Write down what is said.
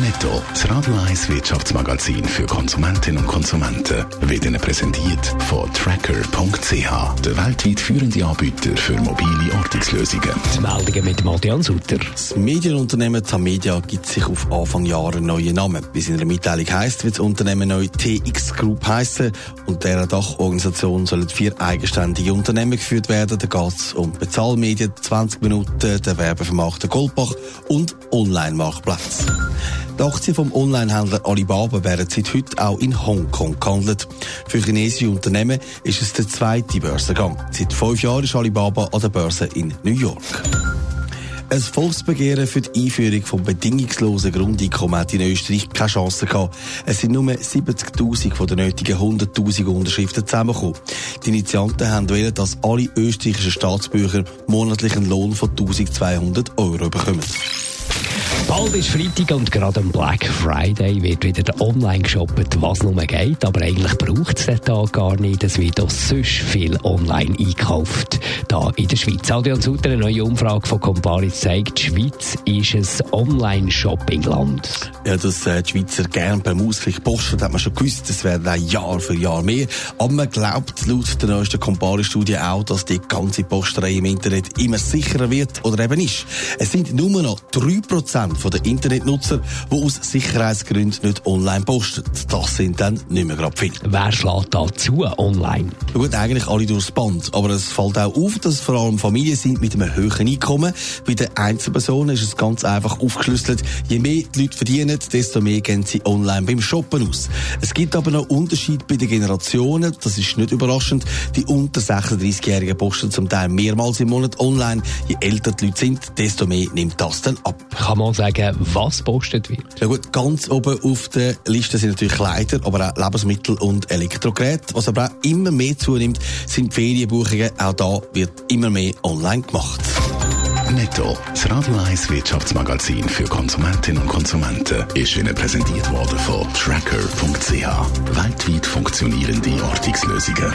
Netto, das Radio 1 Wirtschaftsmagazin für Konsumentinnen und Konsumenten, wird Ihnen präsentiert von Tracker.ch, der weltweit führende Anbieter für mobile Ortungslösungen. Die Meldungen mit Adrian Sutter. Das Medienunternehmen Tamedia gibt sich auf Anfang Jahre einen neuen Namen. Wie es in der Mitteilung heisst, wird das Unternehmen neu TX Group heißen und deren Dachorganisation sollen vier eigenständige Unternehmen geführt werden. Da geht es um Bezahlmedien, 20 Minuten, der Werbevermarkter Goldbach und Online-Marktplatz. Die Aktien vom Onlinehändler Alibaba werden seit heute auch in Hongkong gehandelt. Für chinesische Unternehmen ist es der zweite Börsengang. Seit fünf Jahren ist Alibaba an der Börse in New York. Ein Volksbegehren für die Einführung vom bedingungslosen Grundeinkommen hat in Österreich keine Chance gehabt. Es sind nur 70.000 von den nötigen 100.000 Unterschriften zusammengekommen. Die Initianten haben wollen, dass alle österreichischen Staatsbürger monatlich einen Lohn von 1.200 Euro bekommen. Bald ist Freitag und gerade am Black Friday wird wieder online geshoppt, was nur geht. Aber eigentlich braucht es den Tag gar nicht. Es wird auch sonst viel online einkauft. Da in der Schweiz. Adrian Sutter, eine neue Umfrage von Comparis zeigt, die Schweiz ist ein Online-Shopping-Land. Ja, dass äh, die Schweizer gern per Ausgleich posten, hat man schon gewusst. Das werden auch Jahr für Jahr mehr. Aber man glaubt laut der neuesten Comparis-Studie auch, dass die ganze Posterei im Internet immer sicherer wird oder eben ist. Es sind nur noch 3% von den Internetnutzer, die aus Sicherheitsgründen nicht online posten. Das sind dann nicht mehr gerade viele. Wer schlägt da zu online? Ja gut, eigentlich alle durchs Band. Aber es fällt auch auf, dass es vor allem Familien sind mit einem höheren Einkommen. Bei den Einzelpersonen ist es ganz einfach aufgeschlüsselt. Je mehr die Leute verdienen, desto mehr gehen sie online beim Shoppen aus. Es gibt aber noch Unterschied bei den Generationen. Das ist nicht überraschend. Die unter 36-Jährigen posten zum Teil mehrmals im Monat online. Je älter die Leute sind, desto mehr nimmt das dann ab. Kann man sagen, was postet wird? Ja gut, ganz oben auf der Liste sind natürlich Kleider, aber auch Lebensmittel und Elektrogeräte. Was aber auch immer mehr zunimmt, sind Ferienbuchungen. Auch da wird immer mehr online gemacht. Netto, das Radio 1 Wirtschaftsmagazin für Konsumentinnen und Konsumenten, ist Ihnen präsentiert worden von Tracker.ch. Weltweit funktionierende Ortungslösungen.